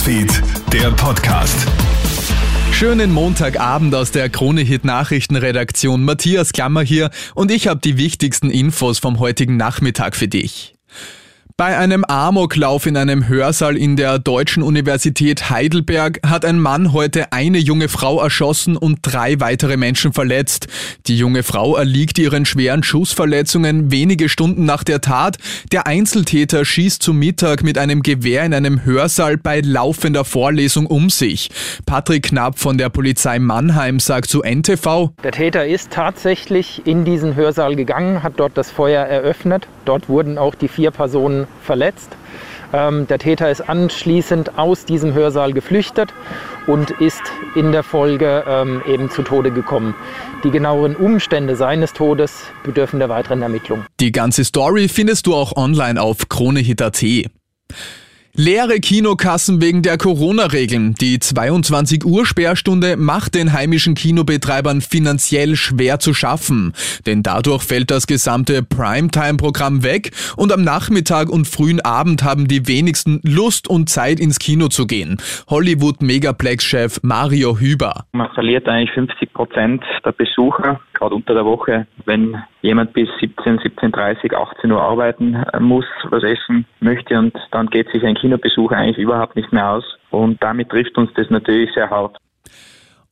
Newsfeed, der Podcast. Schönen Montagabend aus der Krone-Hit Nachrichtenredaktion. Matthias Klammer hier und ich habe die wichtigsten Infos vom heutigen Nachmittag für dich. Bei einem Amoklauf in einem Hörsaal in der Deutschen Universität Heidelberg hat ein Mann heute eine junge Frau erschossen und drei weitere Menschen verletzt. Die junge Frau erliegt ihren schweren Schussverletzungen wenige Stunden nach der Tat. Der Einzeltäter schießt zu Mittag mit einem Gewehr in einem Hörsaal bei laufender Vorlesung um sich. Patrick Knapp von der Polizei Mannheim sagt zu NTV. Der Täter ist tatsächlich in diesen Hörsaal gegangen, hat dort das Feuer eröffnet. Dort wurden auch die vier Personen verletzt. Ähm, der Täter ist anschließend aus diesem Hörsaal geflüchtet und ist in der Folge ähm, eben zu Tode gekommen. Die genaueren Umstände seines Todes bedürfen der weiteren Ermittlung. Die ganze Story findest du auch online auf kronehit.at. Leere Kinokassen wegen der Corona-Regeln. Die 22 Uhr Sperrstunde macht den heimischen Kinobetreibern finanziell schwer zu schaffen. Denn dadurch fällt das gesamte Primetime-Programm weg und am Nachmittag und frühen Abend haben die wenigsten Lust und Zeit ins Kino zu gehen. Hollywood-Megaplex-Chef Mario Hüber. Man verliert eigentlich 50 Prozent der Besucher, gerade unter der Woche, wenn jemand bis 17, 17.30, 18 Uhr arbeiten muss, was essen möchte und dann geht sich ein Kinobesuch eigentlich überhaupt nicht mehr aus. Und damit trifft uns das natürlich sehr hart.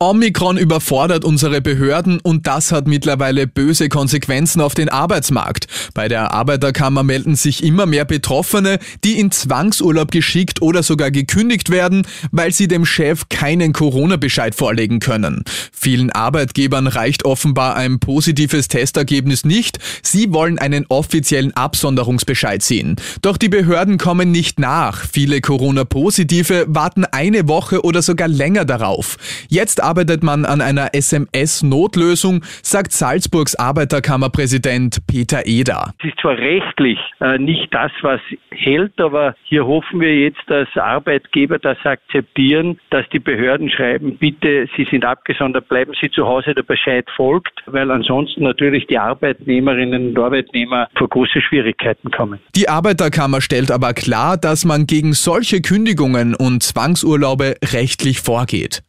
Omikron überfordert unsere Behörden und das hat mittlerweile böse Konsequenzen auf den Arbeitsmarkt. Bei der Arbeiterkammer melden sich immer mehr Betroffene, die in Zwangsurlaub geschickt oder sogar gekündigt werden, weil sie dem Chef keinen Corona-Bescheid vorlegen können. Vielen Arbeitgebern reicht offenbar ein positives Testergebnis nicht. Sie wollen einen offiziellen Absonderungsbescheid sehen. Doch die Behörden kommen nicht nach. Viele Corona-Positive warten eine Woche oder sogar länger darauf. Jetzt arbeitet man an einer SMS-Notlösung, sagt Salzburgs Arbeiterkammerpräsident Peter Eder. Es ist zwar rechtlich äh, nicht das, was hält, aber hier hoffen wir jetzt, dass Arbeitgeber das akzeptieren, dass die Behörden schreiben, bitte, Sie sind abgesondert, bleiben Sie zu Hause, der Bescheid folgt, weil ansonsten natürlich die Arbeitnehmerinnen und Arbeitnehmer vor große Schwierigkeiten kommen. Die Arbeiterkammer stellt aber klar, dass man gegen solche Kündigungen und Zwangsurlaube rechtlich vorgeht.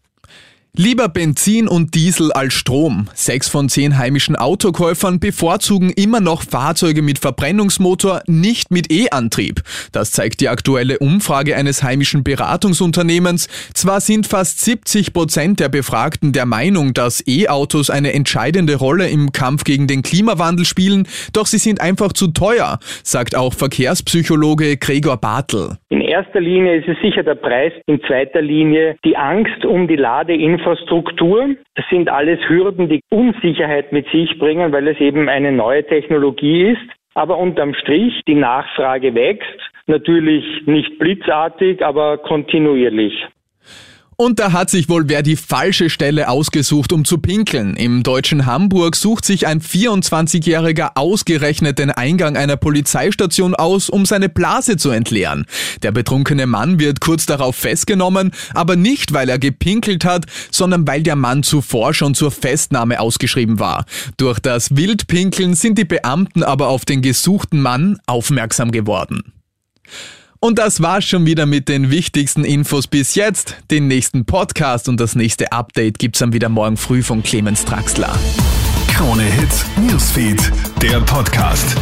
Lieber Benzin und Diesel als Strom. Sechs von zehn heimischen Autokäufern bevorzugen immer noch Fahrzeuge mit Verbrennungsmotor, nicht mit E-Antrieb. Das zeigt die aktuelle Umfrage eines heimischen Beratungsunternehmens. Zwar sind fast 70 Prozent der Befragten der Meinung, dass E-Autos eine entscheidende Rolle im Kampf gegen den Klimawandel spielen, doch sie sind einfach zu teuer, sagt auch Verkehrspsychologe Gregor Bartel. Erster Linie ist es sicher der Preis, in zweiter Linie die Angst um die Ladeinfrastruktur Infrastruktur. Das sind alles Hürden, die Unsicherheit mit sich bringen, weil es eben eine neue Technologie ist. Aber unterm Strich, die Nachfrage wächst. Natürlich nicht blitzartig, aber kontinuierlich. Und da hat sich wohl wer die falsche Stelle ausgesucht, um zu pinkeln. Im deutschen Hamburg sucht sich ein 24-Jähriger ausgerechnet den Eingang einer Polizeistation aus, um seine Blase zu entleeren. Der betrunkene Mann wird kurz darauf festgenommen, aber nicht, weil er gepinkelt hat, sondern weil der Mann zuvor schon zur Festnahme ausgeschrieben war. Durch das Wildpinkeln sind die Beamten aber auf den gesuchten Mann aufmerksam geworden. Und das war's schon wieder mit den wichtigsten Infos bis jetzt. Den nächsten Podcast und das nächste Update gibt's dann wieder morgen früh von Clemens Draxler. Krone Hits, Newsfeed, der Podcast.